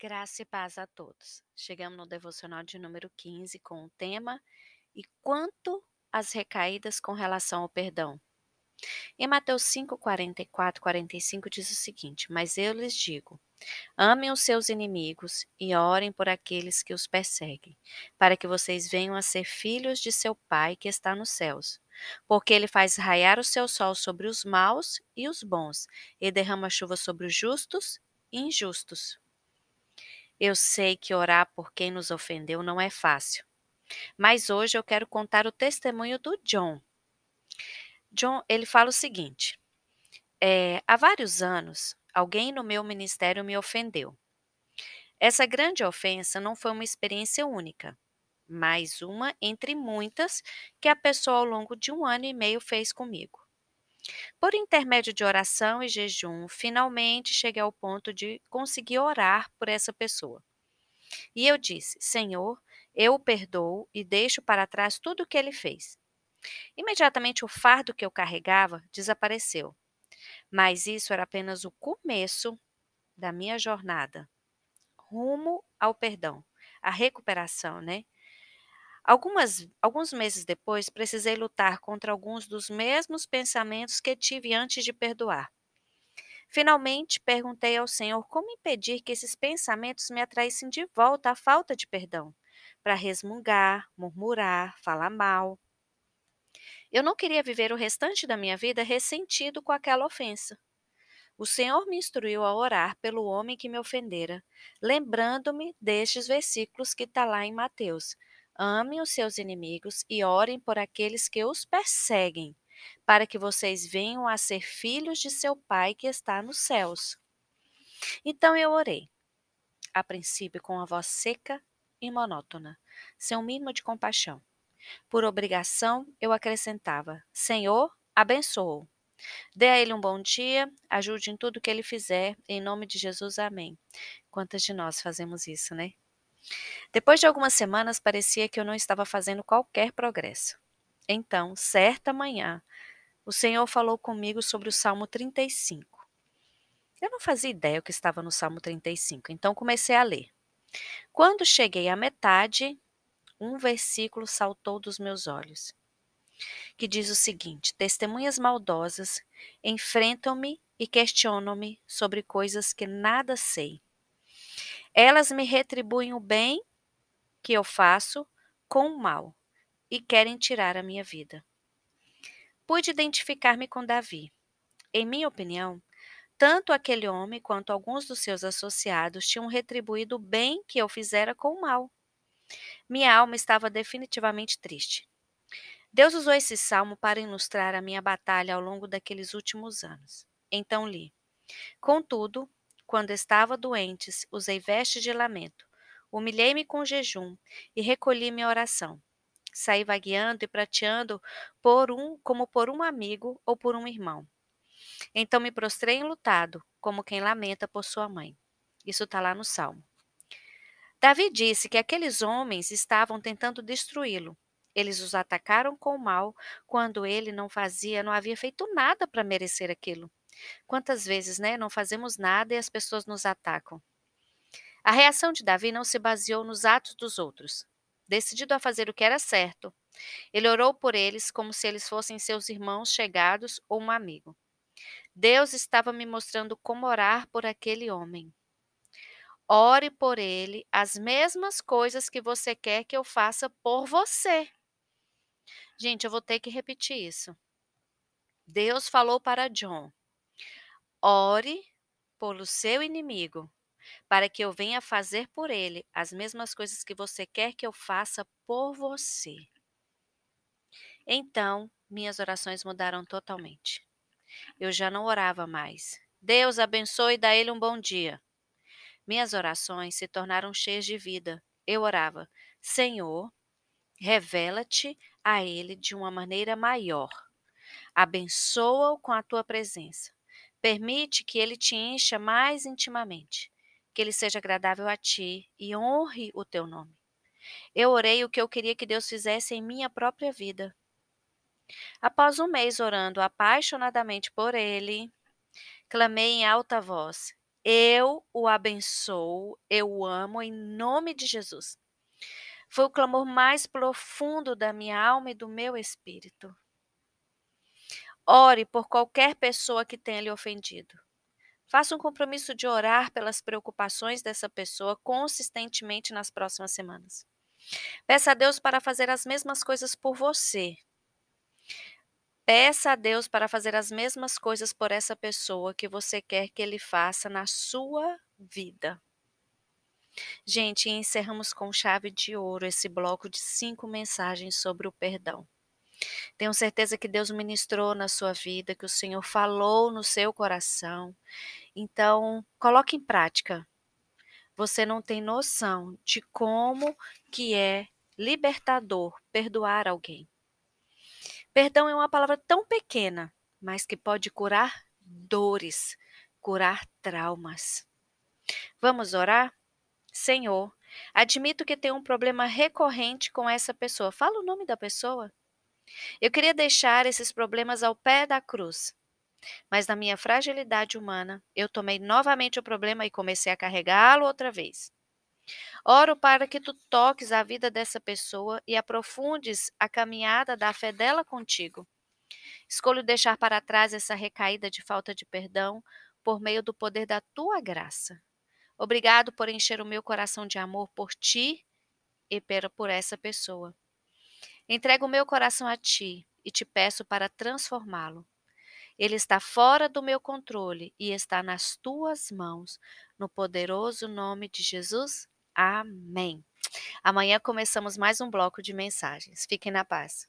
Graça e paz a todos. Chegamos no devocional de número 15 com o tema E quanto às recaídas com relação ao perdão? Em Mateus 5, 44, 45 diz o seguinte: Mas eu lhes digo: amem os seus inimigos e orem por aqueles que os perseguem, para que vocês venham a ser filhos de seu Pai que está nos céus. Porque ele faz raiar o seu sol sobre os maus e os bons, e derrama chuva sobre os justos e injustos. Eu sei que orar por quem nos ofendeu não é fácil, mas hoje eu quero contar o testemunho do John. John, ele fala o seguinte: é, há vários anos, alguém no meu ministério me ofendeu. Essa grande ofensa não foi uma experiência única, mas uma entre muitas que a pessoa ao longo de um ano e meio fez comigo. Por intermédio de oração e jejum, finalmente cheguei ao ponto de conseguir orar por essa pessoa. E eu disse: Senhor, eu o perdoo e deixo para trás tudo o que ele fez. Imediatamente o fardo que eu carregava desapareceu. Mas isso era apenas o começo da minha jornada rumo ao perdão, à recuperação, né? Algumas, alguns meses depois, precisei lutar contra alguns dos mesmos pensamentos que tive antes de perdoar. Finalmente, perguntei ao Senhor como impedir que esses pensamentos me atraíssem de volta à falta de perdão, para resmungar, murmurar, falar mal. Eu não queria viver o restante da minha vida ressentido com aquela ofensa. O Senhor me instruiu a orar pelo homem que me ofendera, lembrando-me destes versículos que está lá em Mateus. Amem os seus inimigos e orem por aqueles que os perseguem, para que vocês venham a ser filhos de seu Pai que está nos céus. Então eu orei, a princípio com a voz seca e monótona, sem um mínimo de compaixão. Por obrigação, eu acrescentava: Senhor, abençoe-o. Dê a ele um bom dia, ajude em tudo que ele fizer, em nome de Jesus, amém. Quantas de nós fazemos isso, né? Depois de algumas semanas, parecia que eu não estava fazendo qualquer progresso. Então, certa manhã, o Senhor falou comigo sobre o Salmo 35. Eu não fazia ideia o que estava no Salmo 35, então comecei a ler. Quando cheguei à metade, um versículo saltou dos meus olhos, que diz o seguinte: Testemunhas maldosas enfrentam-me e questionam-me sobre coisas que nada sei. Elas me retribuem o bem que eu faço com o mal e querem tirar a minha vida. Pude identificar-me com Davi. Em minha opinião, tanto aquele homem quanto alguns dos seus associados tinham retribuído o bem que eu fizera com o mal. Minha alma estava definitivamente triste. Deus usou esse salmo para ilustrar a minha batalha ao longo daqueles últimos anos. Então li: Contudo, quando estava doente, usei vestes de lamento. Humilhei-me com jejum e recolhi minha oração. Saí vagueando e prateando por um, como por um amigo ou por um irmão. Então me prostrei enlutado, como quem lamenta por sua mãe. Isso está lá no Salmo. Davi disse que aqueles homens estavam tentando destruí-lo. Eles os atacaram com o mal quando ele não fazia, não havia feito nada para merecer aquilo. Quantas vezes, né, não fazemos nada e as pessoas nos atacam? A reação de Davi não se baseou nos atos dos outros. Decidido a fazer o que era certo, ele orou por eles como se eles fossem seus irmãos chegados ou um amigo. Deus estava me mostrando como orar por aquele homem. Ore por ele as mesmas coisas que você quer que eu faça por você. Gente, eu vou ter que repetir isso. Deus falou para John: Ore pelo seu inimigo, para que eu venha fazer por ele as mesmas coisas que você quer que eu faça por você. Então, minhas orações mudaram totalmente. Eu já não orava mais. Deus abençoe e dá ele um bom dia. Minhas orações se tornaram cheias de vida. Eu orava: Senhor, revela-te a ele de uma maneira maior. Abençoa-o com a tua presença. Permite que ele te encha mais intimamente, que ele seja agradável a ti e honre o teu nome. Eu orei o que eu queria que Deus fizesse em minha própria vida. Após um mês orando apaixonadamente por ele, clamei em alta voz: Eu o abençoo, eu o amo em nome de Jesus. Foi o clamor mais profundo da minha alma e do meu espírito. Ore por qualquer pessoa que tenha lhe ofendido. Faça um compromisso de orar pelas preocupações dessa pessoa consistentemente nas próximas semanas. Peça a Deus para fazer as mesmas coisas por você. Peça a Deus para fazer as mesmas coisas por essa pessoa que você quer que ele faça na sua vida. Gente, encerramos com chave de ouro esse bloco de cinco mensagens sobre o perdão. Tenho certeza que Deus ministrou na sua vida, que o Senhor falou no seu coração. Então, coloque em prática. Você não tem noção de como que é libertador perdoar alguém. Perdão é uma palavra tão pequena, mas que pode curar dores, curar traumas. Vamos orar? Senhor, admito que tenho um problema recorrente com essa pessoa. Fala o nome da pessoa. Eu queria deixar esses problemas ao pé da cruz. Mas na minha fragilidade humana, eu tomei novamente o problema e comecei a carregá-lo outra vez. Oro para que tu toques a vida dessa pessoa e aprofundes a caminhada da fé dela contigo. Escolho deixar para trás essa recaída de falta de perdão por meio do poder da tua graça. Obrigado por encher o meu coração de amor por ti e por essa pessoa. Entrego o meu coração a ti e te peço para transformá-lo. Ele está fora do meu controle e está nas tuas mãos. No poderoso nome de Jesus. Amém. Amanhã começamos mais um bloco de mensagens. Fiquem na paz.